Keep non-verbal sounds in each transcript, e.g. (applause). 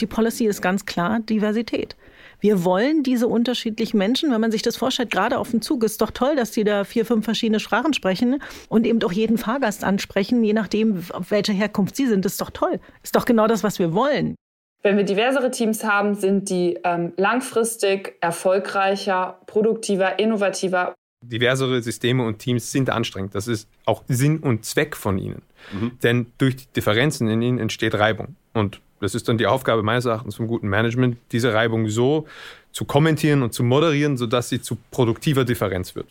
Die Policy ist ganz klar Diversität. Wir wollen diese unterschiedlichen Menschen, wenn man sich das vorstellt, gerade auf dem Zug, ist doch toll, dass die da vier, fünf verschiedene Sprachen sprechen und eben auch jeden Fahrgast ansprechen, je nachdem, auf welcher Herkunft sie sind. Das ist doch toll. Ist doch genau das, was wir wollen. Wenn wir diversere Teams haben, sind die ähm, langfristig erfolgreicher, produktiver, innovativer. Diversere Systeme und Teams sind anstrengend. Das ist auch Sinn und Zweck von ihnen. Mhm. Denn durch die Differenzen in ihnen entsteht Reibung. Und das ist dann die Aufgabe meines Erachtens vom guten Management, diese Reibung so zu kommentieren und zu moderieren, sodass sie zu produktiver Differenz wird.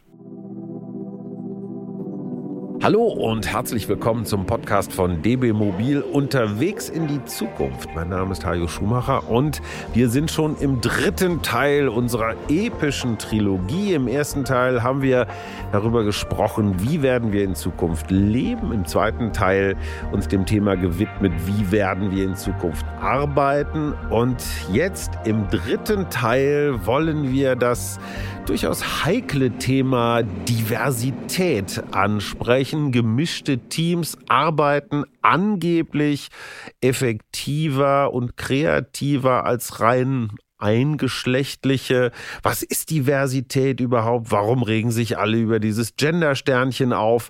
Hallo und herzlich willkommen zum Podcast von DB Mobil unterwegs in die Zukunft. Mein Name ist Hajo Schumacher und wir sind schon im dritten Teil unserer epischen Trilogie. Im ersten Teil haben wir darüber gesprochen, wie werden wir in Zukunft leben. Im zweiten Teil uns dem Thema gewidmet, wie werden wir in Zukunft arbeiten. Und jetzt im dritten Teil wollen wir das durchaus heikle Thema Diversität ansprechen. Gemischte Teams arbeiten angeblich effektiver und kreativer als rein eingeschlechtliche. Was ist Diversität überhaupt? Warum regen sich alle über dieses Gender-Sternchen auf?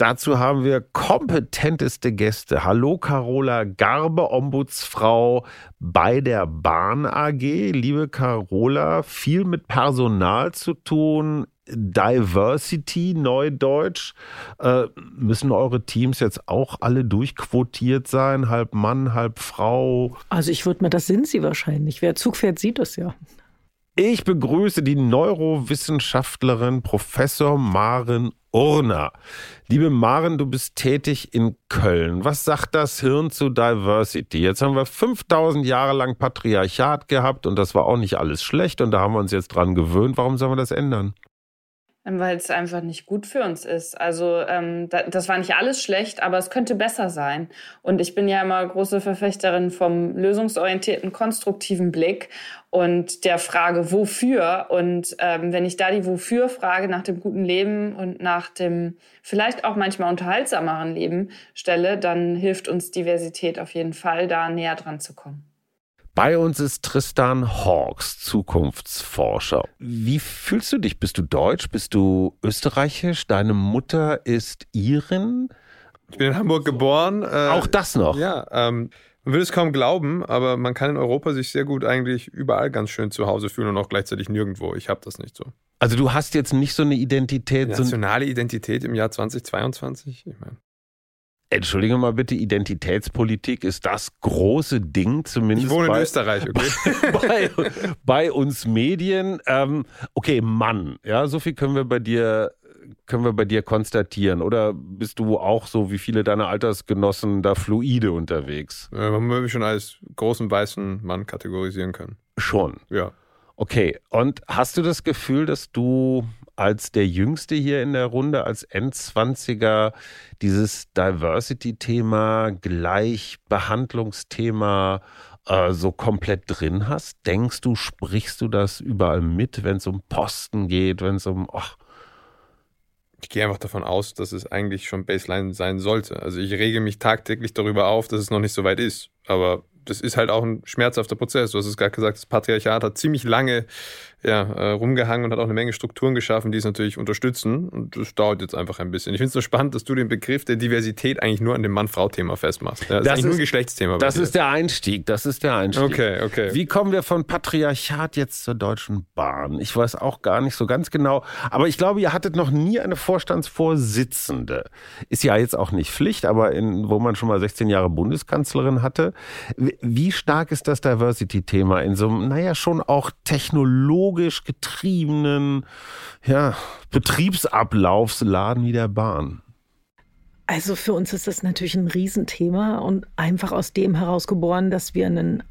Dazu haben wir kompetenteste Gäste. Hallo Carola Garbe, Ombudsfrau bei der Bahn AG. Liebe Carola, viel mit Personal zu tun. Diversity, Neudeutsch. Äh, müssen eure Teams jetzt auch alle durchquotiert sein? Halb Mann, halb Frau? Also ich würde mir, das sind sie wahrscheinlich. Wer Zug fährt, sieht es ja. Ich begrüße die Neurowissenschaftlerin Professor Maren Urner. Liebe Maren, du bist tätig in Köln. Was sagt das Hirn zu Diversity? Jetzt haben wir 5000 Jahre lang Patriarchat gehabt und das war auch nicht alles schlecht und da haben wir uns jetzt dran gewöhnt. Warum sollen wir das ändern? Weil es einfach nicht gut für uns ist. Also ähm, das war nicht alles schlecht, aber es könnte besser sein. Und ich bin ja immer große Verfechterin vom lösungsorientierten, konstruktiven Blick und der Frage, wofür. Und ähm, wenn ich da die Wofür-Frage nach dem guten Leben und nach dem vielleicht auch manchmal unterhaltsameren Leben stelle, dann hilft uns Diversität auf jeden Fall, da näher dran zu kommen. Bei uns ist Tristan Hawks, Zukunftsforscher. Wie fühlst du dich? Bist du deutsch? Bist du österreichisch? Deine Mutter ist Irin? Ich bin in Hamburg geboren. Äh, Auch das noch? Ja, ähm, man will es kaum glauben, aber man kann in Europa sich sehr gut eigentlich überall ganz schön zu Hause fühlen und auch gleichzeitig nirgendwo. Ich habe das nicht so. Also du hast jetzt nicht so eine Identität. Nationale Identität im Jahr 2022? Ich meine. Entschuldige mal bitte, Identitätspolitik ist das große Ding zumindest. Ich wohne bei, in Österreich, okay. (laughs) bei, bei uns Medien. Ähm, okay, Mann, ja, so viel können wir bei dir können wir bei dir konstatieren? Oder bist du auch so wie viele deiner Altersgenossen da fluide unterwegs? Ja, man würde mich schon als großen weißen Mann kategorisieren können. Schon. Ja. Okay, und hast du das Gefühl, dass du als der Jüngste hier in der Runde, als Endzwanziger, dieses Diversity-Thema, Gleichbehandlungsthema äh, so komplett drin hast? Denkst du, sprichst du das überall mit, wenn es um Posten geht, wenn es um... Ach, ich gehe einfach davon aus, dass es eigentlich schon Baseline sein sollte. Also ich rege mich tagtäglich darüber auf, dass es noch nicht so weit ist. Aber das ist halt auch ein schmerzhafter Prozess. Du hast es gerade gesagt, das Patriarchat hat ziemlich lange ja, äh, rumgehangen und hat auch eine Menge Strukturen geschaffen, die es natürlich unterstützen. Und das dauert jetzt einfach ein bisschen. Ich finde es so spannend, dass du den Begriff der Diversität eigentlich nur an dem Mann-Frau-Thema festmachst. Ja, das, das, ist nur ein Geschlechtsthema. Das ist der Einstieg. Das ist der Einstieg. Okay, okay. Wie kommen wir von Patriarchat jetzt zur Deutschen Bahn? Ich weiß auch gar nicht so ganz genau. Aber ich glaube, ihr hattet noch nie eine Vorstandsvorsitzende. Ist ja jetzt auch nicht Pflicht, aber in, wo man schon mal 16 Jahre Bundeskanzlerin hatte. Wie stark ist das Diversity-Thema in so einem, naja, schon auch technologisch technologisch getriebenen ja, Betriebsablaufsladen wie der Bahn? Also für uns ist das natürlich ein Riesenthema und einfach aus dem herausgeboren, dass wir einen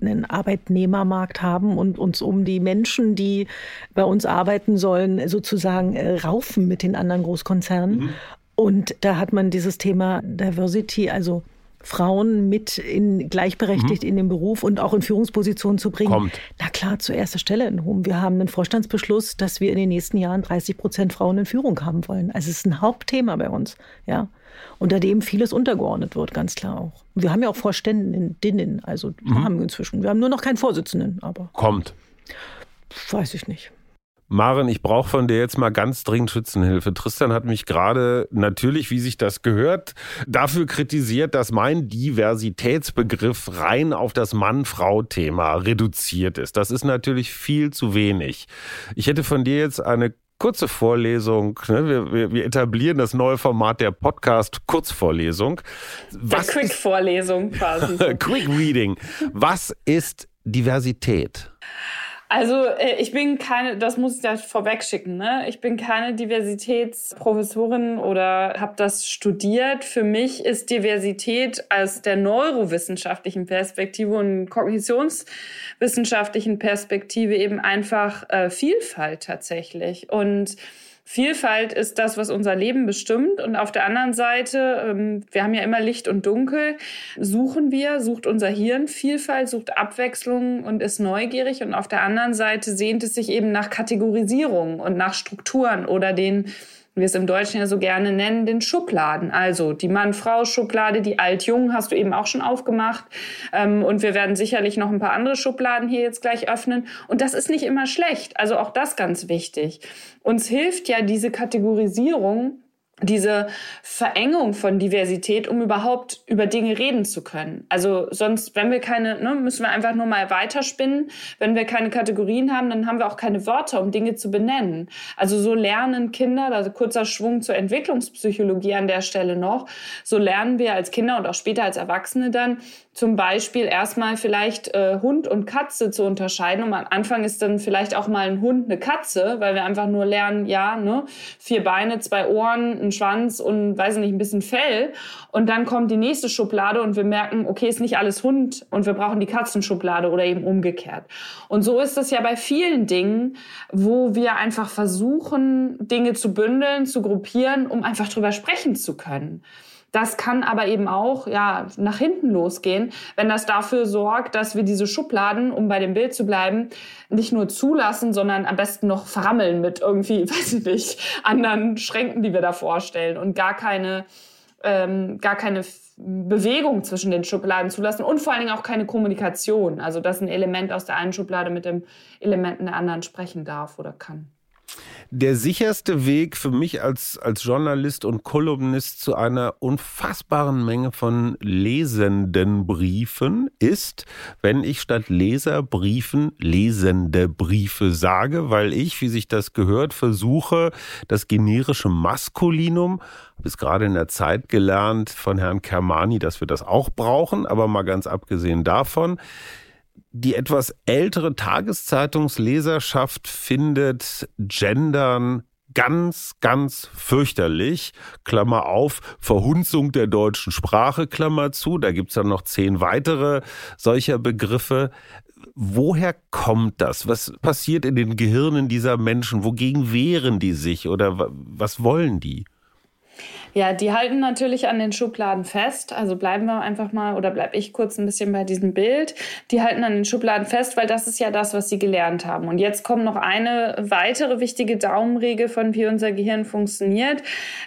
einen Arbeitnehmermarkt haben und uns um die Menschen, die bei uns arbeiten sollen, sozusagen äh, raufen mit den anderen Großkonzernen. Mhm. Und da hat man dieses Thema Diversity, also Frauen mit in, gleichberechtigt mhm. in den Beruf und auch in Führungspositionen zu bringen. Kommt. Na klar, zur ersten Stelle in HOM. Wir haben einen Vorstandsbeschluss, dass wir in den nächsten Jahren 30 Prozent Frauen in Führung haben wollen. Also es ist ein Hauptthema bei uns, ja. Unter dem vieles untergeordnet wird, ganz klar auch. Wir haben ja auch Vorständinnen, also mhm. haben wir inzwischen. Wir haben nur noch keinen Vorsitzenden, aber. Kommt. Weiß ich nicht. Maren, ich brauche von dir jetzt mal ganz dringend Schützenhilfe. Tristan hat mich gerade natürlich, wie sich das gehört, dafür kritisiert, dass mein Diversitätsbegriff rein auf das Mann-Frau-Thema reduziert ist. Das ist natürlich viel zu wenig. Ich hätte von dir jetzt eine kurze Vorlesung. Ne? Wir, wir, wir, etablieren das neue Format der Podcast-Kurzvorlesung. Quick-Vorlesung quasi. (laughs) Quick Reading. Was ist Diversität? Also äh, ich bin keine, das muss ich da vorweg schicken, ne? Ich bin keine Diversitätsprofessorin oder habe das studiert. Für mich ist Diversität aus der neurowissenschaftlichen Perspektive und kognitionswissenschaftlichen Perspektive eben einfach äh, Vielfalt tatsächlich. Und Vielfalt ist das, was unser Leben bestimmt. Und auf der anderen Seite, ähm, wir haben ja immer Licht und Dunkel, suchen wir, sucht unser Hirn Vielfalt, sucht Abwechslung und ist neugierig. Und auf der anderen Seite sehnt es sich eben nach Kategorisierung und nach Strukturen oder den wir es im Deutschen ja so gerne nennen, den Schubladen. Also die Mann-Frau-Schublade, die Alt-Jung hast du eben auch schon aufgemacht. Ähm, und wir werden sicherlich noch ein paar andere Schubladen hier jetzt gleich öffnen. Und das ist nicht immer schlecht. Also auch das ganz wichtig. Uns hilft ja diese Kategorisierung, diese Verengung von Diversität, um überhaupt über Dinge reden zu können. Also sonst, wenn wir keine, ne, müssen wir einfach nur mal weiterspinnen. Wenn wir keine Kategorien haben, dann haben wir auch keine Wörter, um Dinge zu benennen. Also so lernen Kinder, also kurzer Schwung zur Entwicklungspsychologie an der Stelle noch, so lernen wir als Kinder und auch später als Erwachsene dann, zum Beispiel erstmal vielleicht äh, Hund und Katze zu unterscheiden. Und am Anfang ist dann vielleicht auch mal ein Hund eine Katze, weil wir einfach nur lernen, ja, ne, vier Beine, zwei Ohren, ein Schwanz und weiß nicht, ein bisschen Fell. Und dann kommt die nächste Schublade und wir merken, okay, ist nicht alles Hund und wir brauchen die Katzenschublade oder eben umgekehrt. Und so ist es ja bei vielen Dingen, wo wir einfach versuchen, Dinge zu bündeln, zu gruppieren, um einfach drüber sprechen zu können. Das kann aber eben auch ja, nach hinten losgehen, wenn das dafür sorgt, dass wir diese Schubladen, um bei dem Bild zu bleiben, nicht nur zulassen, sondern am besten noch verrammeln mit irgendwie, (laughs) weiß ich nicht, anderen Schränken, die wir da vorstellen und gar keine, ähm, gar keine Bewegung zwischen den Schubladen zulassen und vor allen Dingen auch keine Kommunikation. Also dass ein Element aus der einen Schublade mit dem Element in der anderen sprechen darf oder kann. Der sicherste Weg für mich als, als Journalist und Kolumnist zu einer unfassbaren Menge von lesenden Briefen ist, wenn ich statt Leserbriefen lesende Briefe sage, weil ich, wie sich das gehört, versuche, das generische Maskulinum, habe es gerade in der Zeit gelernt von Herrn Kermani, dass wir das auch brauchen, aber mal ganz abgesehen davon, die etwas ältere Tageszeitungsleserschaft findet Gendern ganz, ganz fürchterlich. Klammer auf, Verhunzung der deutschen Sprache, Klammer zu. Da gibt's dann noch zehn weitere solcher Begriffe. Woher kommt das? Was passiert in den Gehirnen dieser Menschen? Wogegen wehren die sich oder was wollen die? Ja, die halten natürlich an den Schubladen fest. Also bleiben wir einfach mal oder bleib ich kurz ein bisschen bei diesem Bild. Die halten an den Schubladen fest, weil das ist ja das, was sie gelernt haben. Und jetzt kommt noch eine weitere wichtige Daumenregel von wie unser Gehirn funktioniert.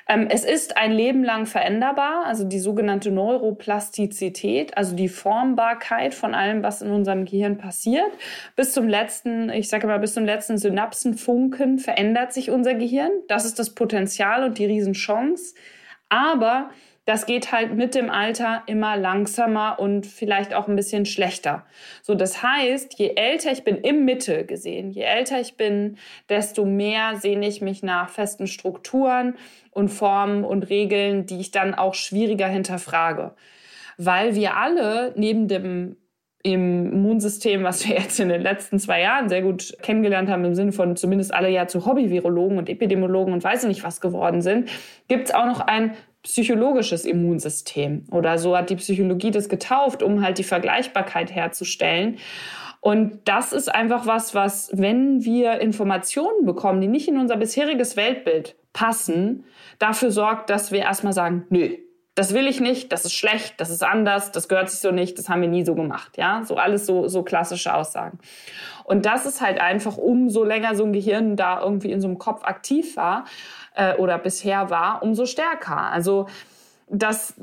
Ähm, es ist ein Leben lang veränderbar, also die sogenannte Neuroplastizität, also die Formbarkeit von allem, was in unserem Gehirn passiert. Bis zum letzten, ich sage mal, bis zum letzten Synapsenfunken verändert sich unser Gehirn. Das ist das Potenzial und die Riesenchance. Aber das geht halt mit dem Alter immer langsamer und vielleicht auch ein bisschen schlechter. So, das heißt, je älter ich bin im Mitte gesehen, je älter ich bin, desto mehr sehne ich mich nach festen Strukturen und Formen und Regeln, die ich dann auch schwieriger hinterfrage. Weil wir alle neben dem im Immunsystem, was wir jetzt in den letzten zwei Jahren sehr gut kennengelernt haben, im Sinne von zumindest alle ja zu Hobby-Virologen und Epidemiologen und weiß nicht was geworden sind, gibt es auch noch ein psychologisches Immunsystem. Oder so hat die Psychologie das getauft, um halt die Vergleichbarkeit herzustellen. Und das ist einfach was, was, wenn wir Informationen bekommen, die nicht in unser bisheriges Weltbild passen, dafür sorgt, dass wir erstmal sagen, nö, das will ich nicht, das ist schlecht, das ist anders, das gehört sich so nicht, das haben wir nie so gemacht. Ja, so alles so, so klassische Aussagen. Und das ist halt einfach, umso länger so ein Gehirn da irgendwie in so einem Kopf aktiv war äh, oder bisher war, umso stärker. Also das,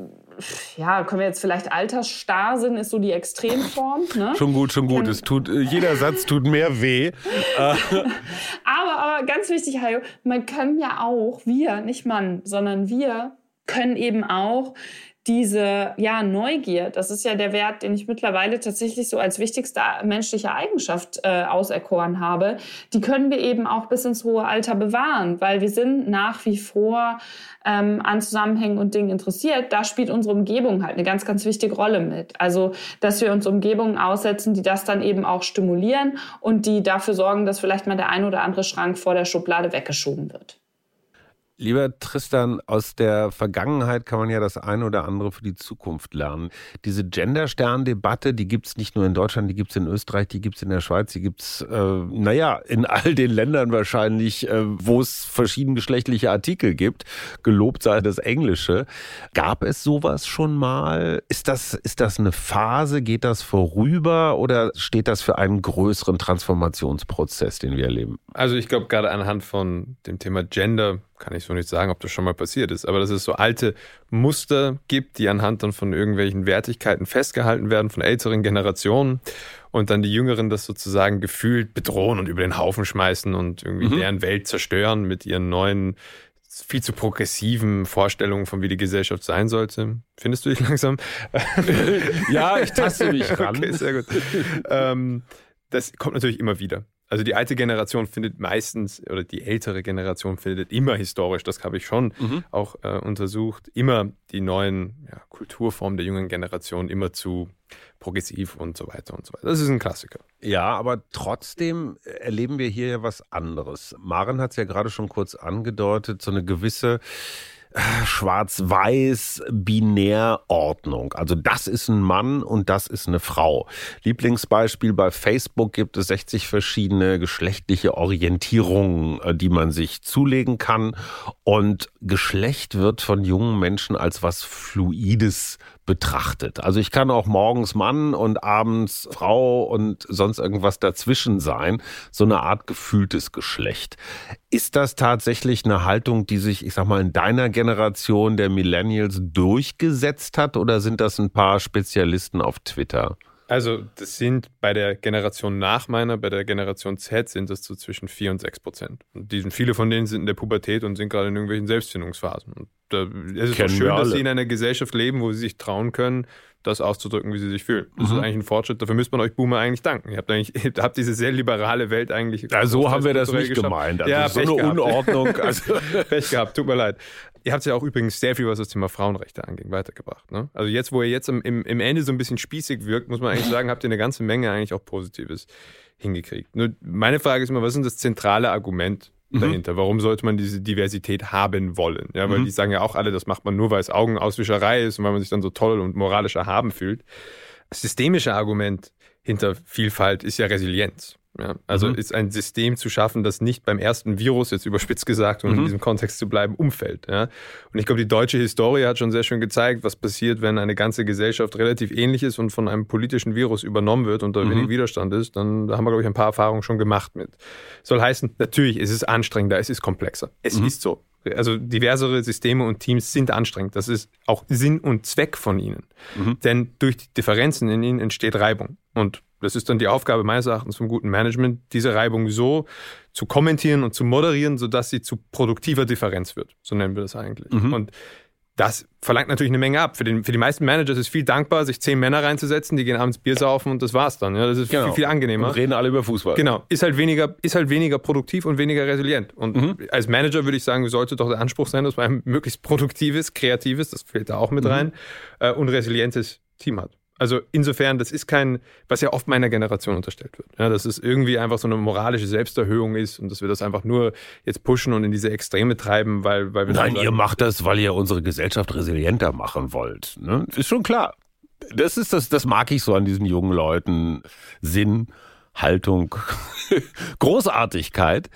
ja, können wir jetzt vielleicht Altersstarrsinn ist so die Extremform. Ne? Schon gut, schon gut. Es tut, äh, jeder Satz tut mehr weh. (laughs) aber, aber ganz wichtig, Hajo, man kann ja auch, wir, nicht Mann, sondern wir können eben auch diese ja, Neugier, das ist ja der Wert, den ich mittlerweile tatsächlich so als wichtigste menschliche Eigenschaft äh, auserkoren habe, die können wir eben auch bis ins hohe Alter bewahren, weil wir sind nach wie vor ähm, an Zusammenhängen und Dingen interessiert. Da spielt unsere Umgebung halt eine ganz, ganz wichtige Rolle mit. Also, dass wir uns Umgebungen aussetzen, die das dann eben auch stimulieren und die dafür sorgen, dass vielleicht mal der ein oder andere Schrank vor der Schublade weggeschoben wird. Lieber Tristan, aus der Vergangenheit kann man ja das eine oder andere für die Zukunft lernen. Diese Genderstern-Debatte, die gibt es nicht nur in Deutschland, die gibt es in Österreich, die gibt es in der Schweiz, die gibt es, äh, naja, in all den Ländern wahrscheinlich, äh, wo es verschiedengeschlechtliche Artikel gibt. Gelobt sei das Englische. Gab es sowas schon mal? Ist das, ist das eine Phase? Geht das vorüber oder steht das für einen größeren Transformationsprozess, den wir erleben? Also ich glaube, gerade anhand von dem Thema Gender kann ich so nicht sagen, ob das schon mal passiert ist, aber dass es so alte Muster gibt, die anhand dann von irgendwelchen Wertigkeiten festgehalten werden von älteren Generationen und dann die Jüngeren das sozusagen gefühlt bedrohen und über den Haufen schmeißen und irgendwie mhm. deren Welt zerstören mit ihren neuen viel zu progressiven Vorstellungen von wie die Gesellschaft sein sollte. Findest du dich (laughs) langsam? ja, ich taste mich (laughs) ran. Okay, sehr gut. ähm, das kommt natürlich immer wieder. Also die alte Generation findet meistens, oder die ältere Generation findet immer historisch, das habe ich schon mhm. auch äh, untersucht, immer die neuen ja, Kulturformen der jungen Generation immer zu progressiv und so weiter und so weiter. Das ist ein Klassiker. Ja, aber trotzdem erleben wir hier ja was anderes. Maren hat es ja gerade schon kurz angedeutet, so eine gewisse Schwarz-Weiß-Binärordnung. Also das ist ein Mann und das ist eine Frau. Lieblingsbeispiel bei Facebook gibt es 60 verschiedene geschlechtliche Orientierungen, äh, die man sich zulegen kann. Und Geschlecht wird von jungen Menschen als was Fluides betrachtet. Also ich kann auch morgens Mann und abends Frau und sonst irgendwas dazwischen sein. So eine Art gefühltes Geschlecht. Ist das tatsächlich eine Haltung, die sich, ich sag mal, in deiner Generation der Millennials durchgesetzt hat oder sind das ein paar Spezialisten auf Twitter? Also, das sind bei der Generation nach meiner, bei der Generation Z sind das so zwischen 4 und 6 Prozent. Und die sind, viele von denen sind in der Pubertät und sind gerade in irgendwelchen Selbstfindungsphasen. Und da, es ist schön, dass sie in einer Gesellschaft leben, wo sie sich trauen können, das auszudrücken, wie sie sich fühlen. Das mhm. ist eigentlich ein Fortschritt. Dafür müsste man euch Boomer eigentlich danken. Ihr habt eigentlich, (laughs) ihr habt diese sehr liberale Welt eigentlich. Ja, so haben wir das nicht geschafft. gemeint. Also ja, so eine gehabt. Unordnung. Also. (laughs) Pech gehabt, tut mir leid. Ihr habt ja auch übrigens sehr viel, was das Thema Frauenrechte angeht, weitergebracht. Ne? Also jetzt, wo ihr jetzt im, im, im Ende so ein bisschen spießig wirkt, muss man eigentlich sagen, habt ihr eine ganze Menge eigentlich auch Positives hingekriegt. Nur meine Frage ist immer, was ist das zentrale Argument mhm. dahinter? Warum sollte man diese Diversität haben wollen? Ja, weil mhm. die sagen ja auch alle, das macht man nur, weil es Augenauswischerei ist und weil man sich dann so toll und moralisch erhaben fühlt. Das systemische Argument hinter Vielfalt ist ja Resilienz. Ja, also mhm. ist ein System zu schaffen, das nicht beim ersten Virus, jetzt überspitzt gesagt, um mhm. in diesem Kontext zu bleiben, umfällt. Ja? Und ich glaube, die deutsche Historie hat schon sehr schön gezeigt, was passiert, wenn eine ganze Gesellschaft relativ ähnlich ist und von einem politischen Virus übernommen wird und da mhm. wenig Widerstand ist. Dann da haben wir, glaube ich, ein paar Erfahrungen schon gemacht mit. Soll heißen, natürlich, es ist anstrengender, es ist komplexer. Es mhm. ist so. Also diversere Systeme und Teams sind anstrengend. Das ist auch Sinn und Zweck von ihnen. Mhm. Denn durch die Differenzen in ihnen entsteht Reibung. Und das ist dann die Aufgabe meines Erachtens vom guten Management, diese Reibung so zu kommentieren und zu moderieren, sodass sie zu produktiver Differenz wird. So nennen wir das eigentlich. Mhm. Und das verlangt natürlich eine Menge ab. Für, den, für die meisten Manager ist es viel dankbar, sich zehn Männer reinzusetzen, die gehen abends Bier saufen und das war's dann. Ja, das ist genau. viel, viel angenehmer. Und reden alle über Fußball. Genau. Ist halt weniger, ist halt weniger produktiv und weniger resilient. Und mhm. als Manager würde ich sagen, sollte doch der Anspruch sein, dass man ein möglichst produktives, kreatives, das fehlt da auch mit mhm. rein, äh, und resilientes Team hat. Also insofern, das ist kein, was ja oft meiner Generation unterstellt wird. Ja, dass es irgendwie einfach so eine moralische Selbsterhöhung ist und dass wir das einfach nur jetzt pushen und in diese Extreme treiben, weil, weil wir. Nein, ihr macht das, weil ihr unsere Gesellschaft resilienter machen wollt. Ne? Ist schon klar. Das ist das, das mag ich so an diesen jungen Leuten. Sinn, Haltung, (laughs) Großartigkeit.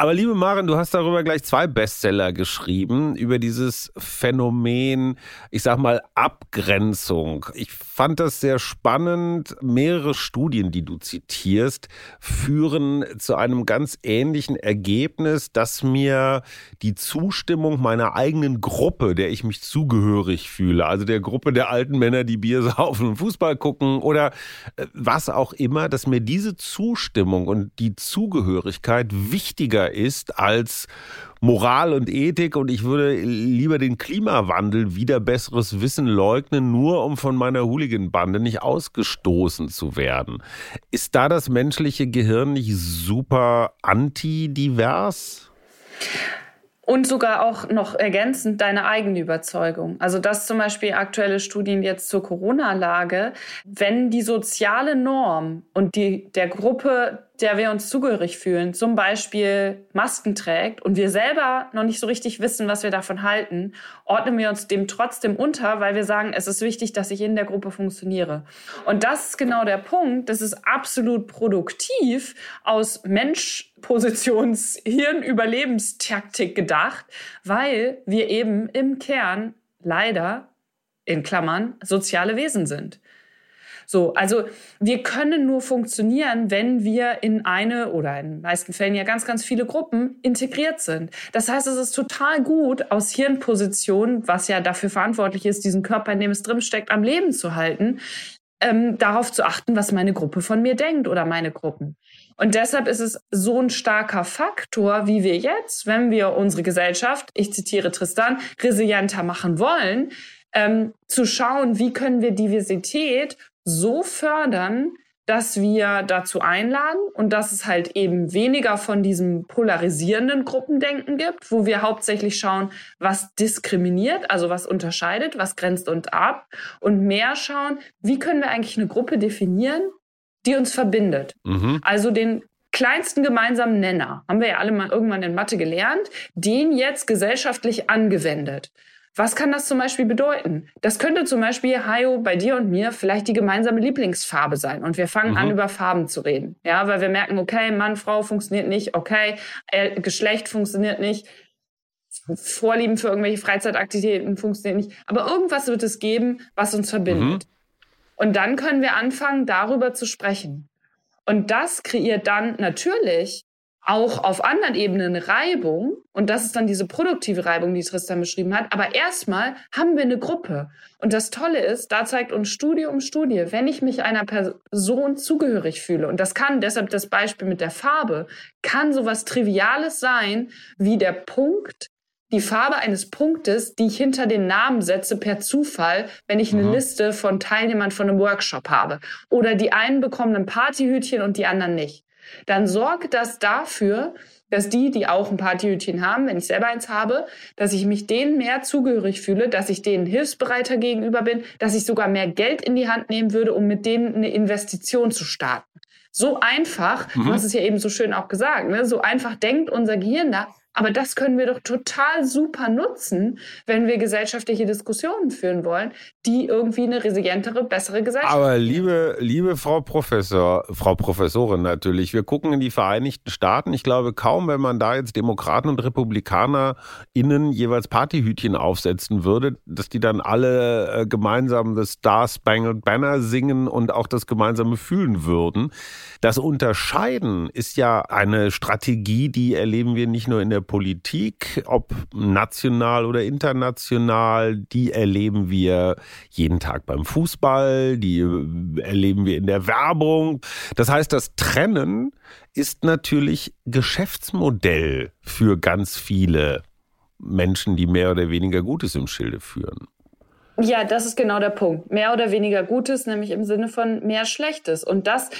Aber liebe Maren, du hast darüber gleich zwei Bestseller geschrieben, über dieses Phänomen, ich sag mal, Abgrenzung. Ich fand das sehr spannend. Mehrere Studien, die du zitierst, führen zu einem ganz ähnlichen Ergebnis, dass mir die Zustimmung meiner eigenen Gruppe, der ich mich zugehörig fühle, also der Gruppe der alten Männer, die Bier (laughs) saufen und Fußball gucken oder äh, was auch immer, dass mir diese Zustimmung und die Zugehörigkeit wichtiger ist als Moral und Ethik und ich würde lieber den Klimawandel wieder besseres Wissen leugnen, nur um von meiner Hooligan-Bande nicht ausgestoßen zu werden. Ist da das menschliche Gehirn nicht super antidivers? Und sogar auch noch ergänzend deine eigene Überzeugung. Also dass zum Beispiel aktuelle Studien jetzt zur Corona-Lage, wenn die soziale Norm und die der Gruppe der wir uns zugehörig fühlen, zum Beispiel Masken trägt und wir selber noch nicht so richtig wissen, was wir davon halten, ordnen wir uns dem trotzdem unter, weil wir sagen, es ist wichtig, dass ich in der Gruppe funktioniere. Und das ist genau der Punkt. Das ist absolut produktiv aus Menschpositions Hirnüberlebenstaktik gedacht, weil wir eben im Kern leider in Klammern soziale Wesen sind. So, also wir können nur funktionieren, wenn wir in eine oder in den meisten Fällen ja ganz, ganz viele Gruppen integriert sind. Das heißt, es ist total gut, aus Hirnposition, was ja dafür verantwortlich ist, diesen Körper, in dem es drin steckt, am Leben zu halten, ähm, darauf zu achten, was meine Gruppe von mir denkt oder meine Gruppen. Und deshalb ist es so ein starker Faktor, wie wir jetzt, wenn wir unsere Gesellschaft, ich zitiere Tristan, resilienter machen wollen, ähm, zu schauen, wie können wir Diversität so fördern, dass wir dazu einladen und dass es halt eben weniger von diesem polarisierenden Gruppendenken gibt, wo wir hauptsächlich schauen, was diskriminiert, also was unterscheidet, was grenzt uns ab und mehr schauen, wie können wir eigentlich eine Gruppe definieren, die uns verbindet. Mhm. Also den kleinsten gemeinsamen Nenner, haben wir ja alle mal irgendwann in Mathe gelernt, den jetzt gesellschaftlich angewendet. Was kann das zum Beispiel bedeuten? Das könnte zum Beispiel, Hayo, bei dir und mir vielleicht die gemeinsame Lieblingsfarbe sein. Und wir fangen mhm. an, über Farben zu reden. Ja, weil wir merken, okay, Mann, Frau funktioniert nicht, okay, äh, Geschlecht funktioniert nicht. Vorlieben für irgendwelche Freizeitaktivitäten funktioniert nicht. Aber irgendwas wird es geben, was uns verbindet. Mhm. Und dann können wir anfangen, darüber zu sprechen. Und das kreiert dann natürlich auch auf anderen Ebenen Reibung. Und das ist dann diese produktive Reibung, die Tristan beschrieben hat. Aber erstmal haben wir eine Gruppe. Und das Tolle ist, da zeigt uns Studie um Studie, wenn ich mich einer Person zugehörig fühle, und das kann, deshalb das Beispiel mit der Farbe, kann sowas Triviales sein, wie der Punkt, die Farbe eines Punktes, die ich hinter den Namen setze per Zufall, wenn ich eine mhm. Liste von Teilnehmern von einem Workshop habe. Oder die einen bekommen ein Partyhütchen und die anderen nicht dann sorgt das dafür, dass die, die auch ein Partyhütchen haben, wenn ich selber eins habe, dass ich mich denen mehr zugehörig fühle, dass ich denen hilfsbereiter gegenüber bin, dass ich sogar mehr Geld in die Hand nehmen würde, um mit denen eine Investition zu starten. So einfach, mhm. du hast es ja eben so schön auch gesagt, ne? so einfach denkt unser Gehirn da, aber das können wir doch total super nutzen, wenn wir gesellschaftliche Diskussionen führen wollen, die irgendwie eine resilientere, bessere Gesellschaft. Aber liebe, liebe Frau Professor, Frau Professorin natürlich, wir gucken in die Vereinigten Staaten. Ich glaube kaum, wenn man da jetzt Demokraten und Republikaner innen jeweils Partyhütchen aufsetzen würde, dass die dann alle äh, gemeinsam das Star Spangled Banner singen und auch das gemeinsame fühlen würden. Das Unterscheiden ist ja eine Strategie, die erleben wir nicht nur in der Politik, ob national oder international, die erleben wir jeden Tag beim Fußball, die erleben wir in der Werbung. Das heißt, das Trennen ist natürlich Geschäftsmodell für ganz viele Menschen, die mehr oder weniger Gutes im Schilde führen. Ja, das ist genau der Punkt. Mehr oder weniger Gutes, nämlich im Sinne von mehr Schlechtes. Und das,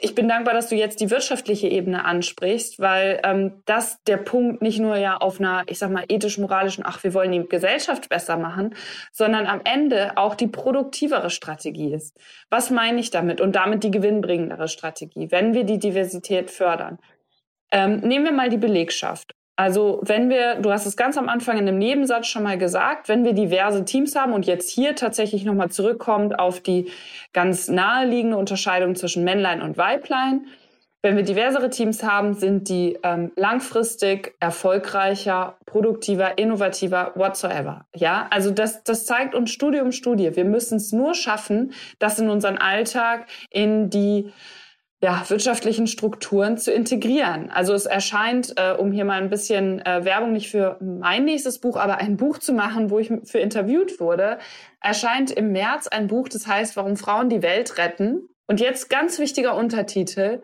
ich bin dankbar, dass du jetzt die wirtschaftliche Ebene ansprichst, weil ähm, das der Punkt nicht nur ja auf einer, ich sag mal, ethisch-moralischen, ach, wir wollen die Gesellschaft besser machen, sondern am Ende auch die produktivere Strategie ist. Was meine ich damit? Und damit die gewinnbringendere Strategie, wenn wir die Diversität fördern. Ähm, nehmen wir mal die Belegschaft. Also wenn wir, du hast es ganz am Anfang in einem Nebensatz schon mal gesagt, wenn wir diverse Teams haben und jetzt hier tatsächlich nochmal zurückkommt auf die ganz naheliegende Unterscheidung zwischen Männlein und Weiblein, Wenn wir diversere Teams haben, sind die ähm, langfristig erfolgreicher, produktiver, innovativer, whatsoever. Ja, also das, das zeigt uns Studie um Studie. Wir müssen es nur schaffen, das in unseren Alltag, in die ja, wirtschaftlichen Strukturen zu integrieren. Also es erscheint, äh, um hier mal ein bisschen äh, Werbung nicht für mein nächstes Buch, aber ein Buch zu machen, wo ich für interviewt wurde, erscheint im März ein Buch, das heißt, warum Frauen die Welt retten. Und jetzt ganz wichtiger Untertitel,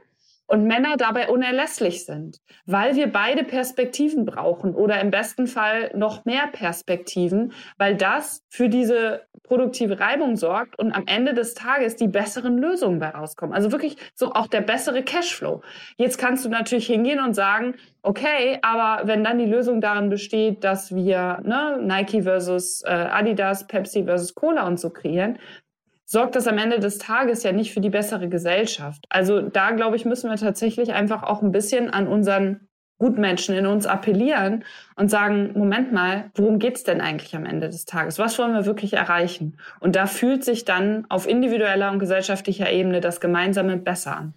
und Männer dabei unerlässlich sind, weil wir beide Perspektiven brauchen oder im besten Fall noch mehr Perspektiven, weil das für diese produktive Reibung sorgt und am Ende des Tages die besseren Lösungen bei rauskommen. Also wirklich so auch der bessere Cashflow. Jetzt kannst du natürlich hingehen und sagen, okay, aber wenn dann die Lösung darin besteht, dass wir ne, Nike versus äh, Adidas, Pepsi versus Cola und so kreieren, sorgt das am Ende des Tages ja nicht für die bessere Gesellschaft. Also da, glaube ich, müssen wir tatsächlich einfach auch ein bisschen an unseren Gutmenschen in uns appellieren und sagen, Moment mal, worum geht's denn eigentlich am Ende des Tages? Was wollen wir wirklich erreichen? Und da fühlt sich dann auf individueller und gesellschaftlicher Ebene das Gemeinsame besser an.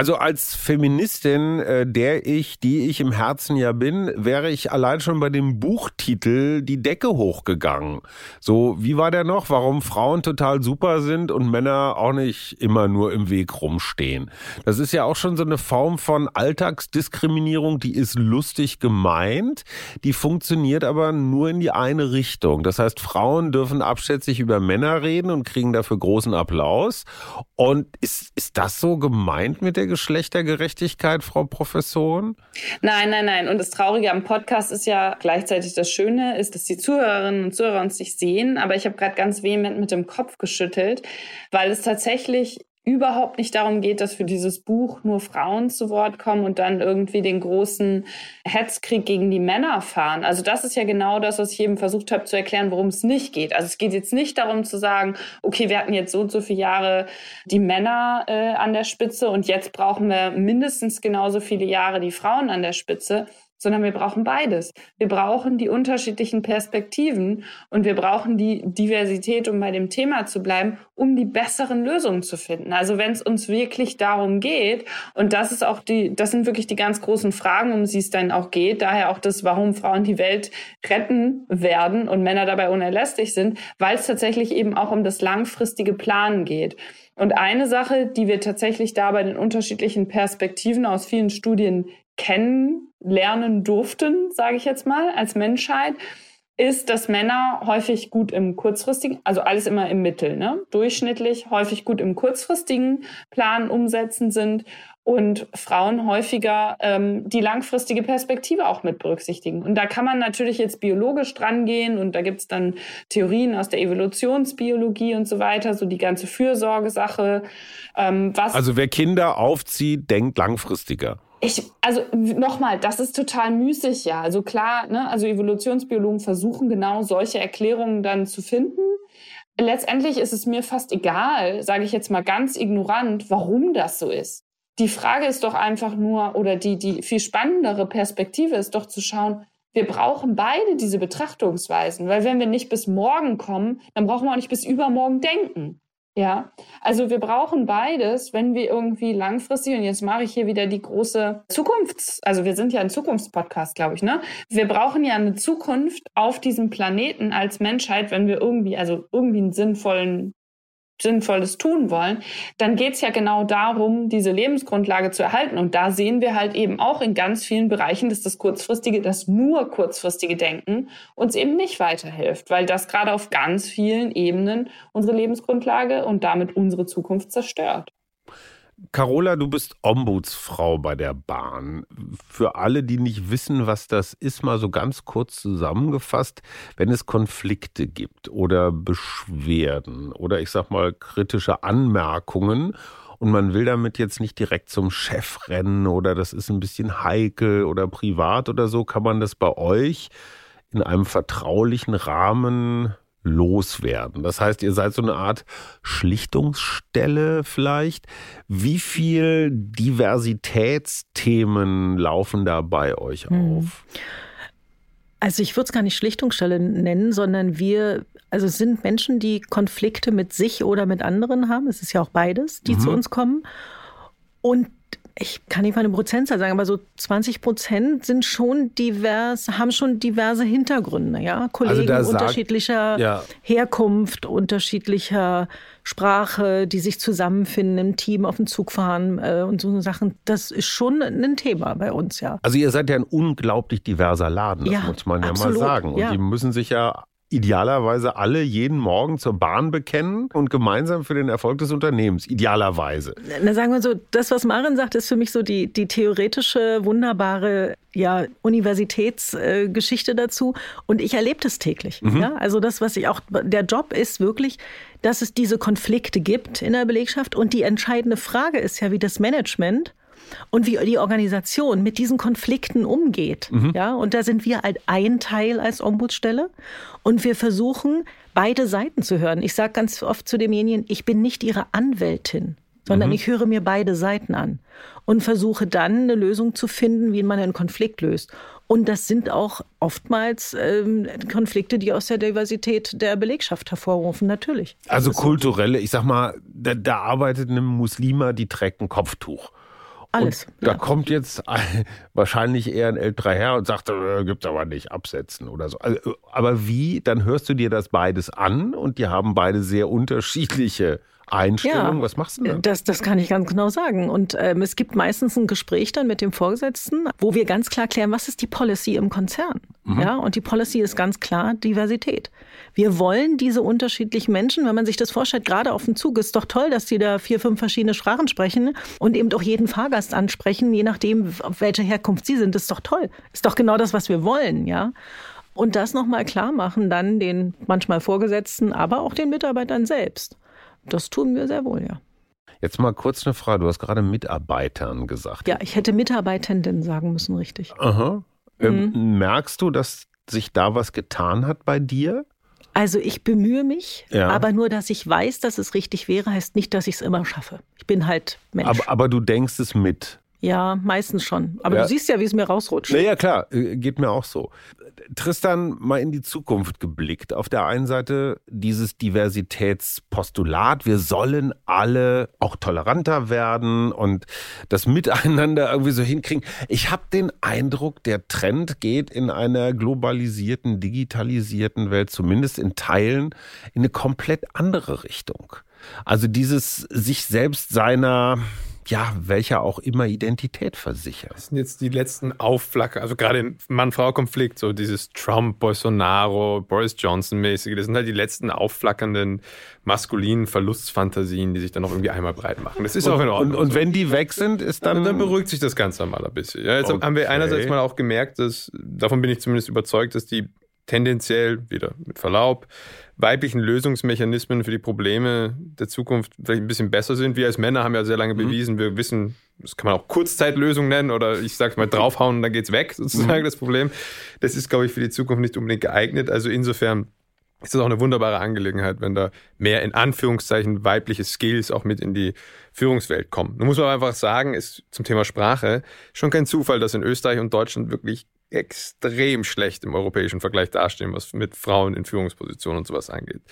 Also als Feministin, äh, der ich, die ich im Herzen ja bin, wäre ich allein schon bei dem Buchtitel die Decke hochgegangen. So, wie war der noch? Warum Frauen total super sind und Männer auch nicht immer nur im Weg rumstehen. Das ist ja auch schon so eine Form von Alltagsdiskriminierung, die ist lustig gemeint, die funktioniert aber nur in die eine Richtung. Das heißt, Frauen dürfen abschätzig über Männer reden und kriegen dafür großen Applaus. Und ist, ist das so gemeint mit der Geschlechtergerechtigkeit, Frau Professorin? Nein, nein, nein. Und das Traurige am Podcast ist ja gleichzeitig das Schöne, ist, dass die Zuhörerinnen und Zuhörer uns nicht sehen. Aber ich habe gerade ganz vehement mit dem Kopf geschüttelt, weil es tatsächlich überhaupt nicht darum geht, dass für dieses Buch nur Frauen zu Wort kommen und dann irgendwie den großen Hetzkrieg gegen die Männer fahren. Also das ist ja genau das, was ich eben versucht habe zu erklären, worum es nicht geht. Also es geht jetzt nicht darum zu sagen, okay, wir hatten jetzt so und so viele Jahre die Männer äh, an der Spitze und jetzt brauchen wir mindestens genauso viele Jahre die Frauen an der Spitze, sondern wir brauchen beides. Wir brauchen die unterschiedlichen Perspektiven und wir brauchen die Diversität, um bei dem Thema zu bleiben, um die besseren Lösungen zu finden. Also wenn es uns wirklich darum geht, und das ist auch die, das sind wirklich die ganz großen Fragen, um sie es dann auch geht, daher auch das, warum Frauen die Welt retten werden und Männer dabei unerlässlich sind, weil es tatsächlich eben auch um das langfristige Planen geht. Und eine Sache, die wir tatsächlich da bei den unterschiedlichen Perspektiven aus vielen Studien kennenlernen durften, sage ich jetzt mal, als Menschheit, ist, dass Männer häufig gut im kurzfristigen, also alles immer im Mittel, ne? durchschnittlich häufig gut im kurzfristigen Plan umsetzen sind und Frauen häufiger ähm, die langfristige Perspektive auch mit berücksichtigen. Und da kann man natürlich jetzt biologisch dran gehen und da gibt's dann Theorien aus der Evolutionsbiologie und so weiter, so die ganze Fürsorgesache. Ähm, was also wer Kinder aufzieht, denkt langfristiger. Ich, also nochmal, das ist total müßig, ja. Also klar, ne, also Evolutionsbiologen versuchen genau solche Erklärungen dann zu finden. Letztendlich ist es mir fast egal, sage ich jetzt mal ganz ignorant, warum das so ist. Die Frage ist doch einfach nur, oder die, die viel spannendere Perspektive ist doch zu schauen, wir brauchen beide diese Betrachtungsweisen, weil wenn wir nicht bis morgen kommen, dann brauchen wir auch nicht bis übermorgen denken. Ja, also wir brauchen beides, wenn wir irgendwie langfristig, und jetzt mache ich hier wieder die große Zukunfts-, also wir sind ja ein Zukunftspodcast, glaube ich, ne? Wir brauchen ja eine Zukunft auf diesem Planeten als Menschheit, wenn wir irgendwie, also irgendwie einen sinnvollen Sinnvolles tun wollen, dann geht es ja genau darum, diese Lebensgrundlage zu erhalten. Und da sehen wir halt eben auch in ganz vielen Bereichen, dass das kurzfristige, das nur kurzfristige Denken uns eben nicht weiterhilft, weil das gerade auf ganz vielen Ebenen unsere Lebensgrundlage und damit unsere Zukunft zerstört. Carola, du bist Ombudsfrau bei der Bahn. Für alle, die nicht wissen, was das ist, mal so ganz kurz zusammengefasst, wenn es Konflikte gibt oder Beschwerden oder ich sag mal kritische Anmerkungen und man will damit jetzt nicht direkt zum Chef rennen oder das ist ein bisschen heikel oder privat oder so, kann man das bei euch in einem vertraulichen Rahmen loswerden. Das heißt, ihr seid so eine Art Schlichtungsstelle vielleicht. Wie viel Diversitätsthemen laufen da bei euch hm. auf? Also ich würde es gar nicht Schlichtungsstelle nennen, sondern wir, also es sind Menschen, die Konflikte mit sich oder mit anderen haben. Es ist ja auch beides, die mhm. zu uns kommen. Und ich kann nicht mal eine Prozentzahl sagen, aber so 20 Prozent sind schon divers, haben schon diverse Hintergründe, ja. Kollegen also sagt, unterschiedlicher ja. Herkunft, unterschiedlicher Sprache, die sich zusammenfinden im Team, auf den Zug fahren äh, und so Sachen. Das ist schon ein Thema bei uns, ja. Also ihr seid ja ein unglaublich diverser Laden, das ja, muss man ja absolut, mal sagen. Und ja. die müssen sich ja idealerweise alle jeden Morgen zur Bahn bekennen und gemeinsam für den Erfolg des Unternehmens. Idealerweise. Na, sagen wir so, das, was Maren sagt, ist für mich so die, die theoretische, wunderbare ja, Universitätsgeschichte äh, dazu. Und ich erlebe das täglich. Mhm. Ja? Also das, was ich auch, der Job ist wirklich, dass es diese Konflikte gibt in der Belegschaft. Und die entscheidende Frage ist ja, wie das Management und wie die Organisation mit diesen Konflikten umgeht. Mhm. Ja, und da sind wir halt ein Teil als Ombudsstelle und wir versuchen, beide Seiten zu hören. Ich sage ganz oft zu demjenigen, ich bin nicht Ihre Anwältin, sondern mhm. ich höre mir beide Seiten an und versuche dann eine Lösung zu finden, wie man einen Konflikt löst. Und das sind auch oftmals ähm, Konflikte, die aus der Diversität der Belegschaft hervorrufen, natürlich. Also kulturelle, ich sag mal, da, da arbeitet eine Muslima, die trägt ein Kopftuch. Alles. Und da kommt jetzt ein, (laughs) wahrscheinlich eher ein älterer Herr und sagt, äh, gibt's aber nicht, absetzen oder so. Also, aber wie? Dann hörst du dir das beides an und die haben beide sehr unterschiedliche Einstellung? Ja, Was machst du denn? Das, das kann ich ganz genau sagen. Und ähm, es gibt meistens ein Gespräch dann mit dem Vorgesetzten, wo wir ganz klar klären, was ist die Policy im Konzern? Mhm. Ja, und die Policy ist ganz klar Diversität. Wir wollen diese unterschiedlichen Menschen, wenn man sich das vorstellt, gerade auf dem Zug, ist doch toll, dass die da vier, fünf verschiedene Sprachen sprechen und eben auch jeden Fahrgast ansprechen, je nachdem, auf welcher Herkunft sie sind. Das ist doch toll. Ist doch genau das, was wir wollen, ja. Und das nochmal klar machen, dann den manchmal Vorgesetzten, aber auch den Mitarbeitern selbst. Das tun wir sehr wohl, ja. Jetzt mal kurz eine Frage. Du hast gerade Mitarbeitern gesagt. Ja, ich hätte Mitarbeitenden sagen müssen, richtig. Aha. Ähm, mhm. merkst du, dass sich da was getan hat bei dir? Also ich bemühe mich, ja. aber nur, dass ich weiß, dass es richtig wäre, heißt nicht, dass ich es immer schaffe. Ich bin halt Mensch. Aber, aber du denkst es mit. Ja, meistens schon. Aber ja. du siehst ja, wie es mir rausrutscht. Ja, klar, äh, geht mir auch so. Tristan, mal in die Zukunft geblickt. Auf der einen Seite dieses Diversitätspostulat, wir sollen alle auch toleranter werden und das Miteinander irgendwie so hinkriegen. Ich habe den Eindruck, der Trend geht in einer globalisierten, digitalisierten Welt, zumindest in Teilen, in eine komplett andere Richtung. Also dieses sich selbst seiner ja, welcher auch immer Identität versichert. Das sind jetzt die letzten Aufflacker, also gerade im Mann-Frau-Konflikt, so dieses Trump, Bolsonaro, Boris Johnson-mäßige, das sind halt die letzten aufflackernden maskulinen Verlustfantasien, die sich dann noch irgendwie einmal breit machen. Das ist und, auch in Ordnung. Und, und wenn die weg sind, ist dann. Und dann beruhigt sich das Ganze mal ein bisschen. Ja, jetzt okay. haben wir einerseits mal auch gemerkt, dass, davon bin ich zumindest überzeugt, dass die tendenziell, wieder mit Verlaub, weiblichen Lösungsmechanismen für die Probleme der Zukunft vielleicht ein bisschen besser sind. Wir als Männer haben ja sehr lange mhm. bewiesen, wir wissen, das kann man auch Kurzzeitlösung nennen oder ich sag's mal draufhauen und dann geht's weg, sozusagen mhm. das Problem. Das ist, glaube ich, für die Zukunft nicht unbedingt geeignet. Also insofern ist das auch eine wunderbare Angelegenheit, wenn da mehr in Anführungszeichen weibliche Skills auch mit in die Führungswelt kommen. Nun muss man einfach sagen, ist zum Thema Sprache schon kein Zufall, dass in Österreich und Deutschland wirklich extrem schlecht im europäischen Vergleich dastehen, was mit Frauen in Führungspositionen und sowas angeht.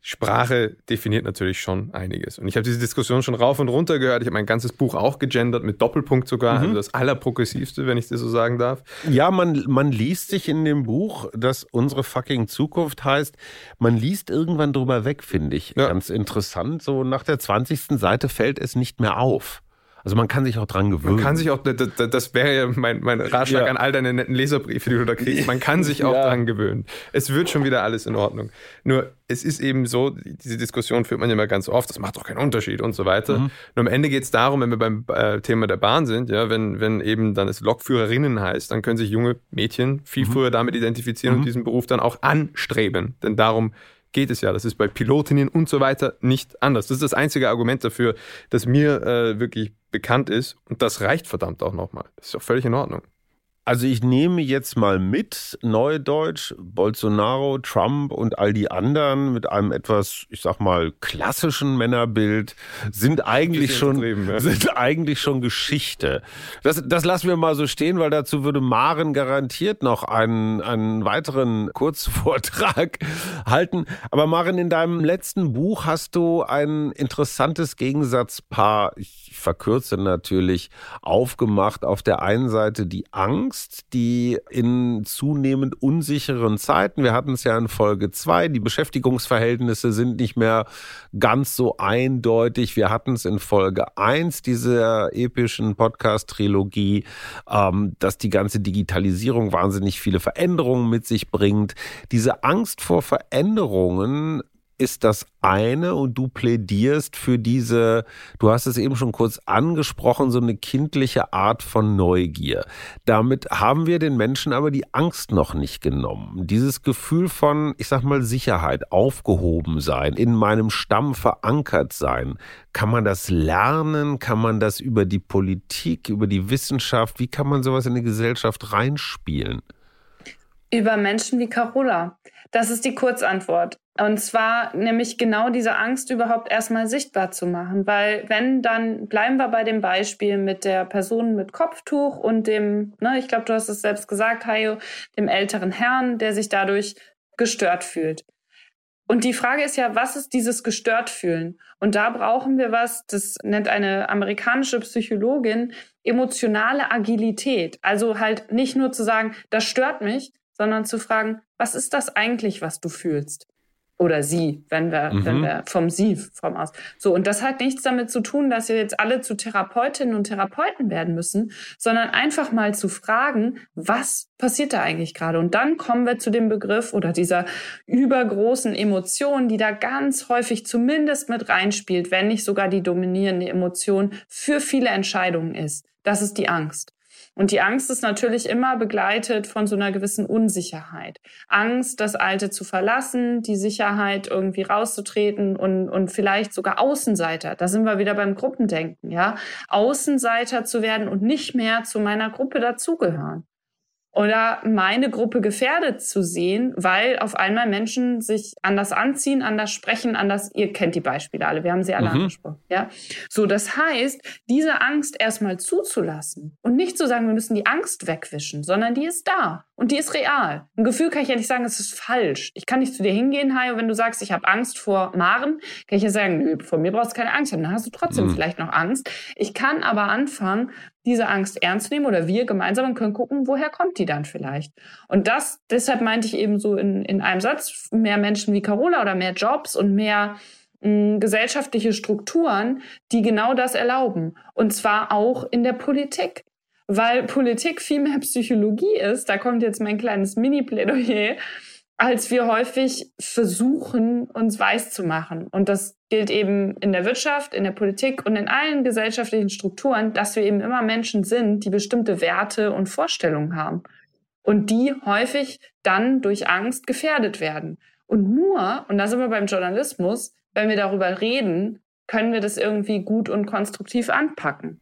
Sprache definiert natürlich schon einiges. Und ich habe diese Diskussion schon rauf und runter gehört. Ich habe mein ganzes Buch auch gegendert, mit Doppelpunkt sogar, mhm. also das allerprogressivste, wenn ich das so sagen darf. Ja, man, man liest sich in dem Buch, das unsere fucking Zukunft heißt, man liest irgendwann drüber weg, finde ich. Ja. Ganz interessant. So nach der 20. Seite fällt es nicht mehr auf. Also man kann sich auch dran gewöhnen. Man kann sich auch, das, das wäre ja mein, mein Ratschlag ja. an all deine netten Leserbriefe, die du da kriegst. Man kann sich auch ja. dran gewöhnen. Es wird schon wieder alles in Ordnung. Nur es ist eben so, diese Diskussion führt man ja immer ganz oft, das macht doch keinen Unterschied und so weiter. Mhm. Nur am Ende geht es darum, wenn wir beim äh, Thema der Bahn sind, ja, wenn, wenn eben dann es Lokführerinnen heißt, dann können sich junge Mädchen viel mhm. früher damit identifizieren mhm. und diesen Beruf dann auch anstreben. Denn darum geht es ja. Das ist bei Pilotinnen und so weiter nicht anders. Das ist das einzige Argument dafür, das mir äh, wirklich bekannt ist. Und das reicht verdammt auch nochmal. Das ist auch völlig in Ordnung. Also ich nehme jetzt mal mit, Neudeutsch, Bolsonaro, Trump und all die anderen mit einem etwas, ich sag mal, klassischen Männerbild sind eigentlich schon, ja. sind eigentlich schon Geschichte. Das, das lassen wir mal so stehen, weil dazu würde Maren garantiert noch einen, einen weiteren Kurzvortrag (laughs) halten. Aber Maren, in deinem letzten Buch hast du ein interessantes Gegensatzpaar, ich verkürze natürlich, aufgemacht. Auf der einen Seite die Angst, Angst, die in zunehmend unsicheren Zeiten, wir hatten es ja in Folge zwei, die Beschäftigungsverhältnisse sind nicht mehr ganz so eindeutig. Wir hatten es in Folge eins dieser epischen Podcast-Trilogie, ähm, dass die ganze Digitalisierung wahnsinnig viele Veränderungen mit sich bringt. Diese Angst vor Veränderungen ist das eine und du plädierst für diese, du hast es eben schon kurz angesprochen, so eine kindliche Art von Neugier. Damit haben wir den Menschen aber die Angst noch nicht genommen. Dieses Gefühl von, ich sag mal, Sicherheit, aufgehoben sein, in meinem Stamm verankert sein. Kann man das lernen? Kann man das über die Politik, über die Wissenschaft, wie kann man sowas in die Gesellschaft reinspielen? Über Menschen wie Carola. Das ist die Kurzantwort. Und zwar nämlich genau diese Angst überhaupt erstmal sichtbar zu machen. Weil wenn dann, bleiben wir bei dem Beispiel mit der Person mit Kopftuch und dem, ne, ich glaube, du hast es selbst gesagt, Hayo, dem älteren Herrn, der sich dadurch gestört fühlt. Und die Frage ist ja, was ist dieses gestört fühlen? Und da brauchen wir was, das nennt eine amerikanische Psychologin emotionale Agilität. Also halt nicht nur zu sagen, das stört mich, sondern zu fragen, was ist das eigentlich, was du fühlst? Oder sie, wenn wir, mhm. wenn wir vom sie vom aus. So, und das hat nichts damit zu tun, dass wir jetzt alle zu Therapeutinnen und Therapeuten werden müssen, sondern einfach mal zu fragen, was passiert da eigentlich gerade? Und dann kommen wir zu dem Begriff oder dieser übergroßen Emotion, die da ganz häufig zumindest mit reinspielt, wenn nicht sogar die dominierende Emotion für viele Entscheidungen ist. Das ist die Angst. Und die Angst ist natürlich immer begleitet von so einer gewissen Unsicherheit. Angst, das Alte zu verlassen, die Sicherheit irgendwie rauszutreten und, und vielleicht sogar Außenseiter. Da sind wir wieder beim Gruppendenken, ja. Außenseiter zu werden und nicht mehr zu meiner Gruppe dazugehören oder meine Gruppe gefährdet zu sehen, weil auf einmal Menschen sich anders anziehen, anders sprechen, anders, ihr kennt die Beispiele alle, wir haben sie alle mhm. angesprochen, ja. So, das heißt, diese Angst erstmal zuzulassen und nicht zu sagen, wir müssen die Angst wegwischen, sondern die ist da und die ist real. Ein Gefühl kann ich ja nicht sagen, es ist falsch. Ich kann nicht zu dir hingehen, Hajo, wenn du sagst, ich habe Angst vor Maren, kann ich ja sagen, nö, vor mir brauchst du keine Angst haben, dann hast du trotzdem mhm. vielleicht noch Angst. Ich kann aber anfangen, diese Angst ernst nehmen oder wir gemeinsam und können gucken, woher kommt die dann vielleicht. Und das, deshalb meinte ich eben so in, in einem Satz, mehr Menschen wie Carola oder mehr Jobs und mehr mh, hm, gesellschaftliche Strukturen, die genau das erlauben. Und zwar auch in der Politik. Weil Politik viel mehr Psychologie ist, da kommt jetzt mein kleines Mini-Plädoyer, als wir häufig versuchen, uns weiß zu machen. Und das gilt eben in der Wirtschaft, in der Politik und in allen gesellschaftlichen Strukturen, dass wir eben immer Menschen sind, die bestimmte Werte und Vorstellungen haben. Und die häufig dann durch Angst gefährdet werden. Und nur, und da sind wir beim Journalismus, wenn wir darüber reden, können wir das irgendwie gut und konstruktiv anpacken.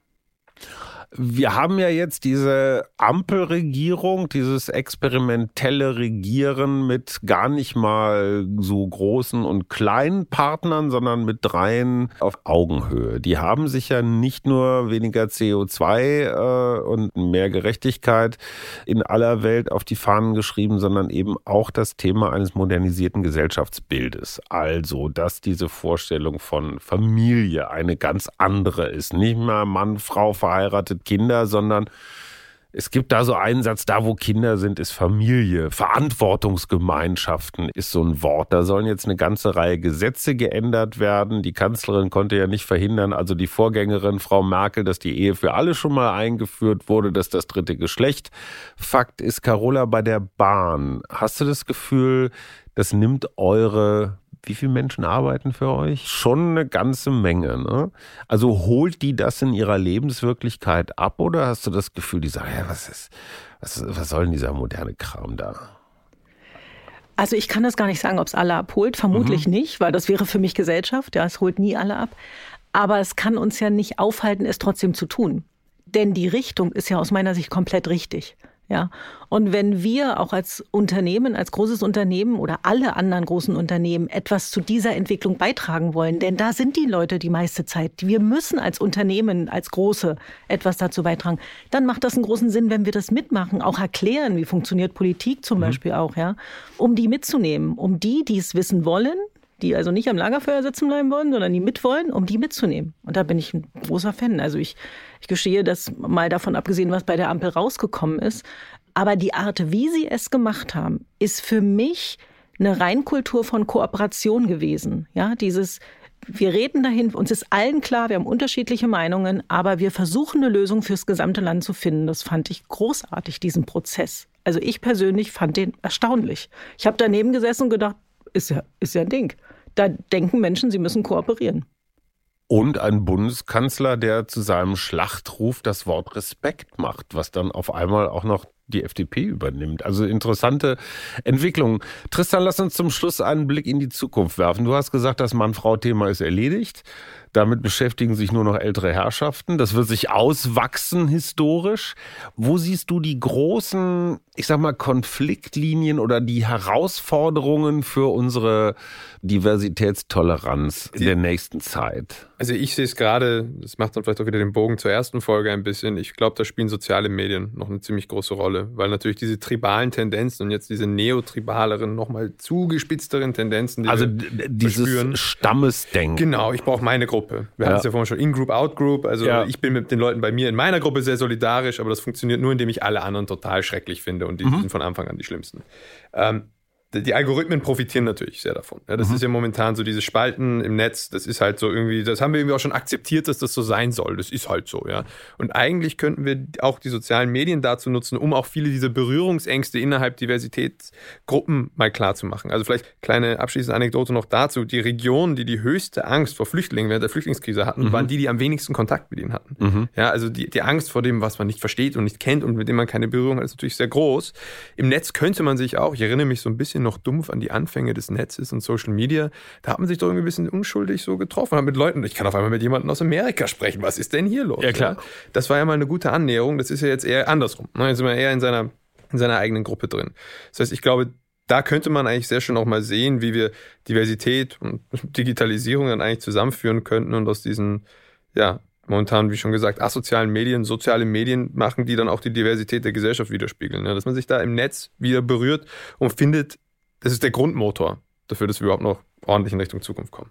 Wir haben ja jetzt diese Ampelregierung, dieses experimentelle Regieren mit gar nicht mal so großen und kleinen Partnern, sondern mit dreien auf Augenhöhe. Die haben sich ja nicht nur weniger CO2 äh, und mehr Gerechtigkeit in aller Welt auf die Fahnen geschrieben, sondern eben auch das Thema eines modernisierten Gesellschaftsbildes. Also, dass diese Vorstellung von Familie eine ganz andere ist. Nicht mehr Mann, Frau verheiratet, Kinder, sondern es gibt da so einen Satz, da wo Kinder sind, ist Familie. Verantwortungsgemeinschaften ist so ein Wort. Da sollen jetzt eine ganze Reihe Gesetze geändert werden. Die Kanzlerin konnte ja nicht verhindern, also die Vorgängerin Frau Merkel, dass die Ehe für alle schon mal eingeführt wurde, dass das dritte Geschlecht. Fakt ist, Carola, bei der Bahn, hast du das Gefühl, das nimmt eure wie viele Menschen arbeiten für euch? Schon eine ganze Menge. Ne? Also holt die das in ihrer Lebenswirklichkeit ab oder hast du das Gefühl, die sagen, ja, was ist, was, was soll denn dieser moderne Kram da? Also ich kann das gar nicht sagen, ob es alle abholt. Vermutlich mhm. nicht, weil das wäre für mich Gesellschaft. Ja, es holt nie alle ab. Aber es kann uns ja nicht aufhalten, es trotzdem zu tun. Denn die Richtung ist ja aus meiner Sicht komplett richtig. Ja. Und wenn wir auch als Unternehmen, als großes Unternehmen oder alle anderen großen Unternehmen etwas zu dieser Entwicklung beitragen wollen, denn da sind die Leute die meiste Zeit. Wir müssen als Unternehmen, als große etwas dazu beitragen. Dann macht das einen großen Sinn, wenn wir das mitmachen, auch erklären, wie funktioniert Politik zum mhm. Beispiel auch, ja, um die mitzunehmen, um die, die es wissen wollen, die also nicht am Lagerfeuer sitzen bleiben wollen, sondern die mitwollen, um die mitzunehmen. Und da bin ich ein großer Fan. Also ich, ich gestehe das mal davon abgesehen, was bei der Ampel rausgekommen ist. Aber die Art, wie sie es gemacht haben, ist für mich eine Reinkultur von Kooperation gewesen. Ja, dieses, wir reden dahin, uns ist allen klar, wir haben unterschiedliche Meinungen, aber wir versuchen eine Lösung fürs gesamte Land zu finden. Das fand ich großartig, diesen Prozess. Also ich persönlich fand den erstaunlich. Ich habe daneben gesessen und gedacht, ist ja, ist ja ein Ding. Da denken Menschen, sie müssen kooperieren. Und ein Bundeskanzler, der zu seinem Schlachtruf das Wort Respekt macht, was dann auf einmal auch noch die FDP übernimmt. Also interessante Entwicklung. Tristan, lass uns zum Schluss einen Blick in die Zukunft werfen. Du hast gesagt, das Mann-Frau-Thema ist erledigt. Damit beschäftigen sich nur noch ältere Herrschaften. Das wird sich auswachsen historisch. Wo siehst du die großen, ich sag mal, Konfliktlinien oder die Herausforderungen für unsere Diversitätstoleranz in der nächsten Zeit? Also ich sehe es gerade, das macht dann vielleicht auch wieder den Bogen zur ersten Folge ein bisschen. Ich glaube, da spielen soziale Medien noch eine ziemlich große Rolle, weil natürlich diese tribalen Tendenzen und jetzt diese neotribaleren, nochmal zugespitzteren Tendenzen, die also wir dieses spüren. Stammesdenken. Genau, ich brauche meine Gruppe. Wir ja. hatten es ja vorhin schon In-Group, Out-Group. Also ja. ich bin mit den Leuten bei mir in meiner Gruppe sehr solidarisch, aber das funktioniert nur, indem ich alle anderen total schrecklich finde und die mhm. sind von Anfang an die schlimmsten. Ähm, die Algorithmen profitieren natürlich sehr davon. Ja, das mhm. ist ja momentan so diese Spalten im Netz, das ist halt so irgendwie, das haben wir irgendwie auch schon akzeptiert, dass das so sein soll. Das ist halt so, ja. Und eigentlich könnten wir auch die sozialen Medien dazu nutzen, um auch viele dieser Berührungsängste innerhalb Diversitätsgruppen mal klar zu machen. Also vielleicht kleine abschließende Anekdote noch dazu. Die Regionen, die die höchste Angst vor Flüchtlingen während der Flüchtlingskrise hatten, mhm. waren die, die am wenigsten Kontakt mit ihnen hatten. Mhm. Ja, also die, die Angst vor dem, was man nicht versteht und nicht kennt und mit dem man keine Berührung hat, ist natürlich sehr groß. Im Netz könnte man sich auch, ich erinnere mich so ein bisschen noch dumpf an die Anfänge des Netzes und Social Media. Da hat man sich doch irgendwie ein bisschen unschuldig so getroffen, hat mit Leuten, ich kann auf einmal mit jemandem aus Amerika sprechen. Was ist denn hier los? Ja, klar. Das war ja mal eine gute Annäherung. Das ist ja jetzt eher andersrum. Ne? Jetzt sind wir eher in seiner, in seiner eigenen Gruppe drin. Das heißt, ich glaube, da könnte man eigentlich sehr schön auch mal sehen, wie wir Diversität und Digitalisierung dann eigentlich zusammenführen könnten und aus diesen, ja, momentan, wie schon gesagt, asozialen Medien, soziale Medien machen, die dann auch die Diversität der Gesellschaft widerspiegeln. Ne? Dass man sich da im Netz wieder berührt und findet, das ist der Grundmotor dafür, dass wir überhaupt noch ordentlich in Richtung Zukunft kommen.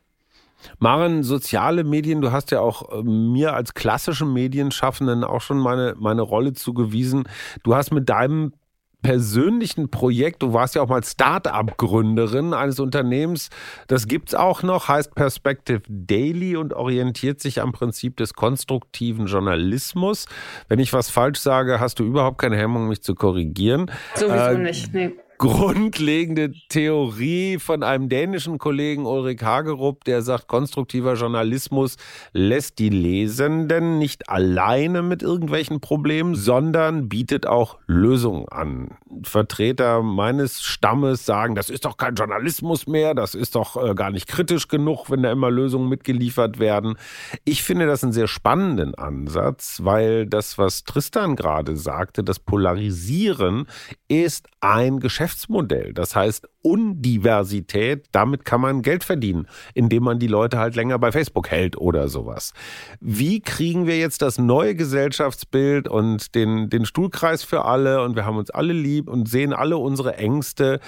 Maren, soziale Medien, du hast ja auch äh, mir als klassischen Medienschaffenden auch schon meine, meine Rolle zugewiesen. Du hast mit deinem persönlichen Projekt, du warst ja auch mal Start-up-Gründerin eines Unternehmens, das gibt es auch noch, heißt Perspective Daily und orientiert sich am Prinzip des konstruktiven Journalismus. Wenn ich was falsch sage, hast du überhaupt keine Hemmung, mich zu korrigieren. Sowieso äh, nicht, nee grundlegende Theorie von einem dänischen Kollegen Ulrich Hagerup, der sagt, konstruktiver Journalismus lässt die Lesenden nicht alleine mit irgendwelchen Problemen, sondern bietet auch Lösungen an. Vertreter meines Stammes sagen, das ist doch kein Journalismus mehr, das ist doch äh, gar nicht kritisch genug, wenn da immer Lösungen mitgeliefert werden. Ich finde das einen sehr spannenden Ansatz, weil das, was Tristan gerade sagte, das Polarisieren ist ein Geschäft Geschäftsmodell. Das heißt, Undiversität, damit kann man Geld verdienen, indem man die Leute halt länger bei Facebook hält oder sowas. Wie kriegen wir jetzt das neue Gesellschaftsbild und den, den Stuhlkreis für alle und wir haben uns alle lieb und sehen alle unsere Ängste?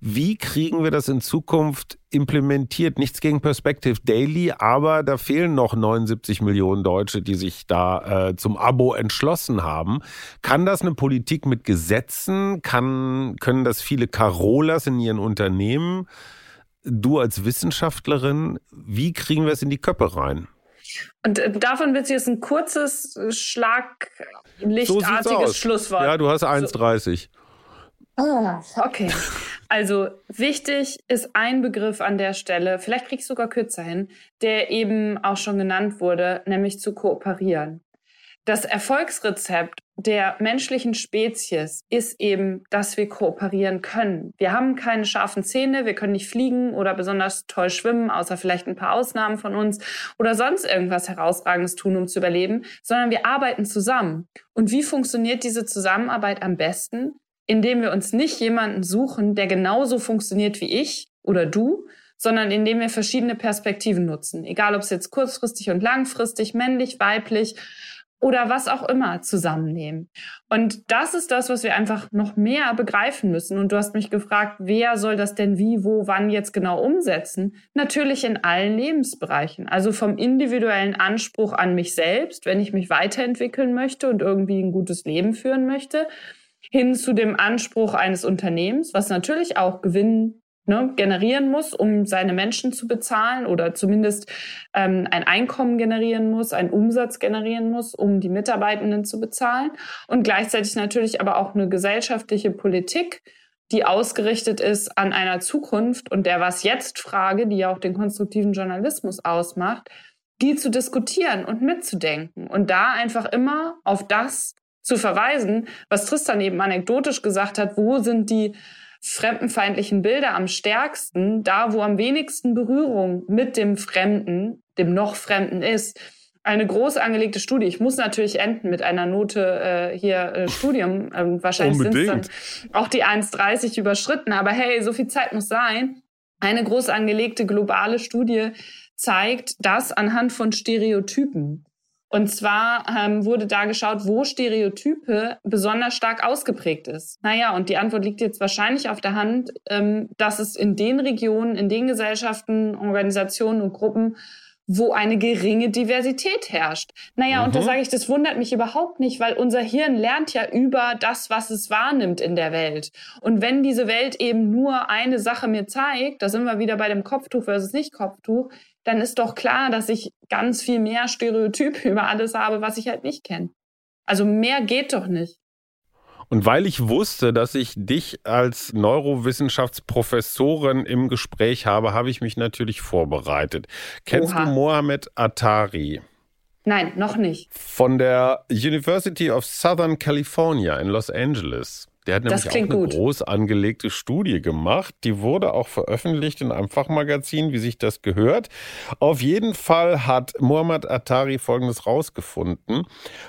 Wie kriegen wir das in Zukunft implementiert? Nichts gegen Perspective Daily, aber da fehlen noch 79 Millionen Deutsche, die sich da äh, zum Abo entschlossen haben. Kann das eine Politik mit Gesetzen? Kann, können das viele Carolas in ihren Unternehmen. Du als Wissenschaftlerin, wie kriegen wir es in die Köpfe rein? Und äh, davon wird jetzt ein kurzes, schlaglichtartiges so Schlusswort. Ja, du hast 1,30. Ah, okay. Also wichtig ist ein Begriff an der Stelle, vielleicht kriegst du sogar kürzer hin, der eben auch schon genannt wurde, nämlich zu kooperieren. Das Erfolgsrezept der menschlichen Spezies ist eben, dass wir kooperieren können. Wir haben keine scharfen Zähne, wir können nicht fliegen oder besonders toll schwimmen, außer vielleicht ein paar Ausnahmen von uns oder sonst irgendwas herausragendes tun, um zu überleben, sondern wir arbeiten zusammen. Und wie funktioniert diese Zusammenarbeit am besten? Indem wir uns nicht jemanden suchen, der genauso funktioniert wie ich oder du, sondern indem wir verschiedene Perspektiven nutzen. Egal, ob es jetzt kurzfristig und langfristig, männlich, weiblich oder was auch immer zusammennehmen. Und das ist das, was wir einfach noch mehr begreifen müssen. Und du hast mich gefragt, wer soll das denn wie, wo, wann jetzt genau umsetzen? Natürlich in allen Lebensbereichen. Also vom individuellen Anspruch an mich selbst, wenn ich mich weiterentwickeln möchte und irgendwie ein gutes Leben führen möchte, hin zu dem Anspruch eines Unternehmens, was natürlich auch Gewinn ne, generieren muss, um seine Menschen zu bezahlen oder zumindest ähm, ein Einkommen generieren muss, einen Umsatz generieren muss, um die Mitarbeitenden zu bezahlen. Und gleichzeitig natürlich aber auch eine gesellschaftliche Politik, die ausgerichtet ist an einer Zukunft und der Was jetzt Frage, die ja auch den konstruktiven Journalismus ausmacht, die zu diskutieren und mitzudenken und da einfach immer auf das zu verweisen, was Tristan eben anekdotisch gesagt hat, wo sind die fremdenfeindlichen Bilder am stärksten, da wo am wenigsten Berührung mit dem Fremden, dem noch Fremden ist. Eine groß angelegte Studie. Ich muss natürlich enden mit einer Note äh, hier äh, Studium. Ähm, wahrscheinlich sind es dann auch die 1,30 überschritten. Aber hey, so viel Zeit muss sein. Eine groß angelegte globale Studie zeigt, dass anhand von Stereotypen und zwar ähm, wurde da geschaut, wo Stereotype besonders stark ausgeprägt ist. Naja, und die Antwort liegt jetzt wahrscheinlich auf der Hand, ähm, dass es in den Regionen, in den Gesellschaften, Organisationen und Gruppen, wo eine geringe Diversität herrscht. Naja, mhm. und da mhm. sage ich, das wundert mich überhaupt nicht, weil unser Hirn lernt ja über das, was es wahrnimmt in der Welt. Und wenn diese Welt eben nur eine Sache mir zeigt, da sind wir wieder bei dem Kopftuch versus Nicht-Kopftuch, dann ist doch klar, dass ich ganz viel mehr Stereotype (laughs) über alles habe, was ich halt nicht kenne. Also mehr geht doch nicht. Und weil ich wusste, dass ich dich als Neurowissenschaftsprofessorin im Gespräch habe, habe ich mich natürlich vorbereitet. Kennst Oha. du Mohamed Atari? Nein, noch nicht. Von der University of Southern California in Los Angeles. Der hat nämlich auch eine gut. groß angelegte Studie gemacht. Die wurde auch veröffentlicht in einem Fachmagazin, wie sich das gehört. Auf jeden Fall hat Muhammad Atari Folgendes rausgefunden,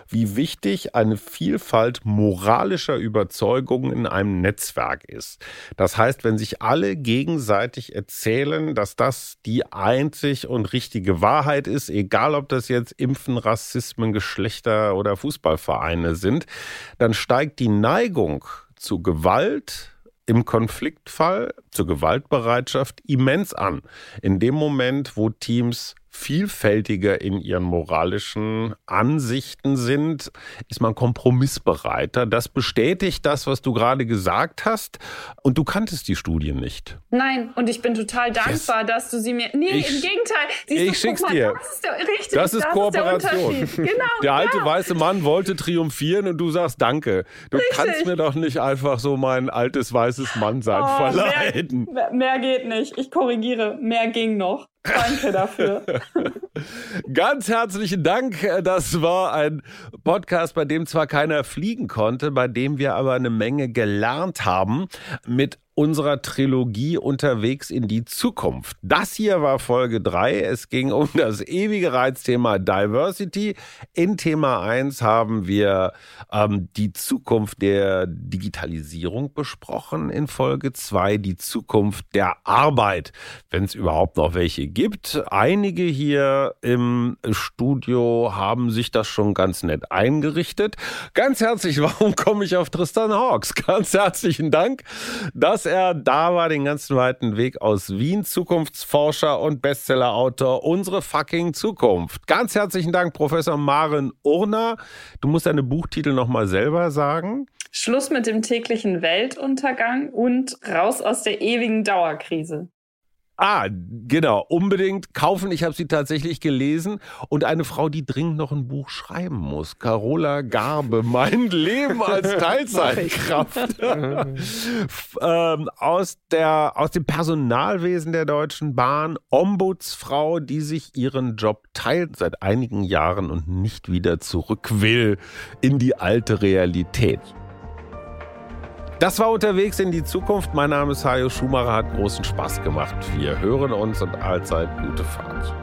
wie wichtig eine Vielfalt moralischer Überzeugungen in einem Netzwerk ist. Das heißt, wenn sich alle gegenseitig erzählen, dass das die einzig und richtige Wahrheit ist, egal ob das jetzt Impfen, Rassismen, Geschlechter oder Fußballvereine sind, dann steigt die Neigung zu Gewalt im Konfliktfall, zur Gewaltbereitschaft immens an. In dem Moment, wo Teams vielfältiger in ihren moralischen Ansichten sind, ist man kompromissbereiter. Das bestätigt das, was du gerade gesagt hast. Und du kanntest die Studie nicht. Nein, und ich bin total dankbar, yes. dass du sie mir. Nee, ich, im Gegenteil. Siehst ich du, schick's mal, dir. Das ist, der, richtig, das ist das Kooperation. Ist der, genau, der alte ja. weiße Mann wollte triumphieren und du sagst Danke. Du richtig. kannst mir doch nicht einfach so mein altes weißes Mannsein oh, verleiden. Mehr, mehr geht nicht. Ich korrigiere. Mehr ging noch. Danke dafür. (laughs) Ganz herzlichen Dank. Das war ein Podcast, bei dem zwar keiner fliegen konnte, bei dem wir aber eine Menge gelernt haben mit unserer Trilogie unterwegs in die Zukunft. Das hier war Folge 3. Es ging um das ewige Reizthema Diversity. In Thema 1 haben wir ähm, die Zukunft der Digitalisierung besprochen. In Folge 2 die Zukunft der Arbeit, wenn es überhaupt noch welche gibt. Einige hier im Studio haben sich das schon ganz nett eingerichtet. Ganz herzlich, (laughs) warum komme ich auf Tristan Hawks? Ganz herzlichen Dank. Das dass er da war, den ganzen weiten Weg aus Wien, Zukunftsforscher und Bestsellerautor Unsere fucking Zukunft. Ganz herzlichen Dank, Professor Maren Urner. Du musst deine Buchtitel nochmal selber sagen. Schluss mit dem täglichen Weltuntergang und raus aus der ewigen Dauerkrise. Ah, genau, unbedingt kaufen. Ich habe sie tatsächlich gelesen. Und eine Frau, die dringend noch ein Buch schreiben muss. Carola Garbe, mein (laughs) Leben als Teilzeitkraft. (laughs) ähm, aus, der, aus dem Personalwesen der Deutschen Bahn. Ombudsfrau, die sich ihren Job teilt seit einigen Jahren und nicht wieder zurück will in die alte Realität. Das war unterwegs in die Zukunft. Mein Name ist Hajo Schumacher, hat großen Spaß gemacht. Wir hören uns und allzeit gute Fahrt.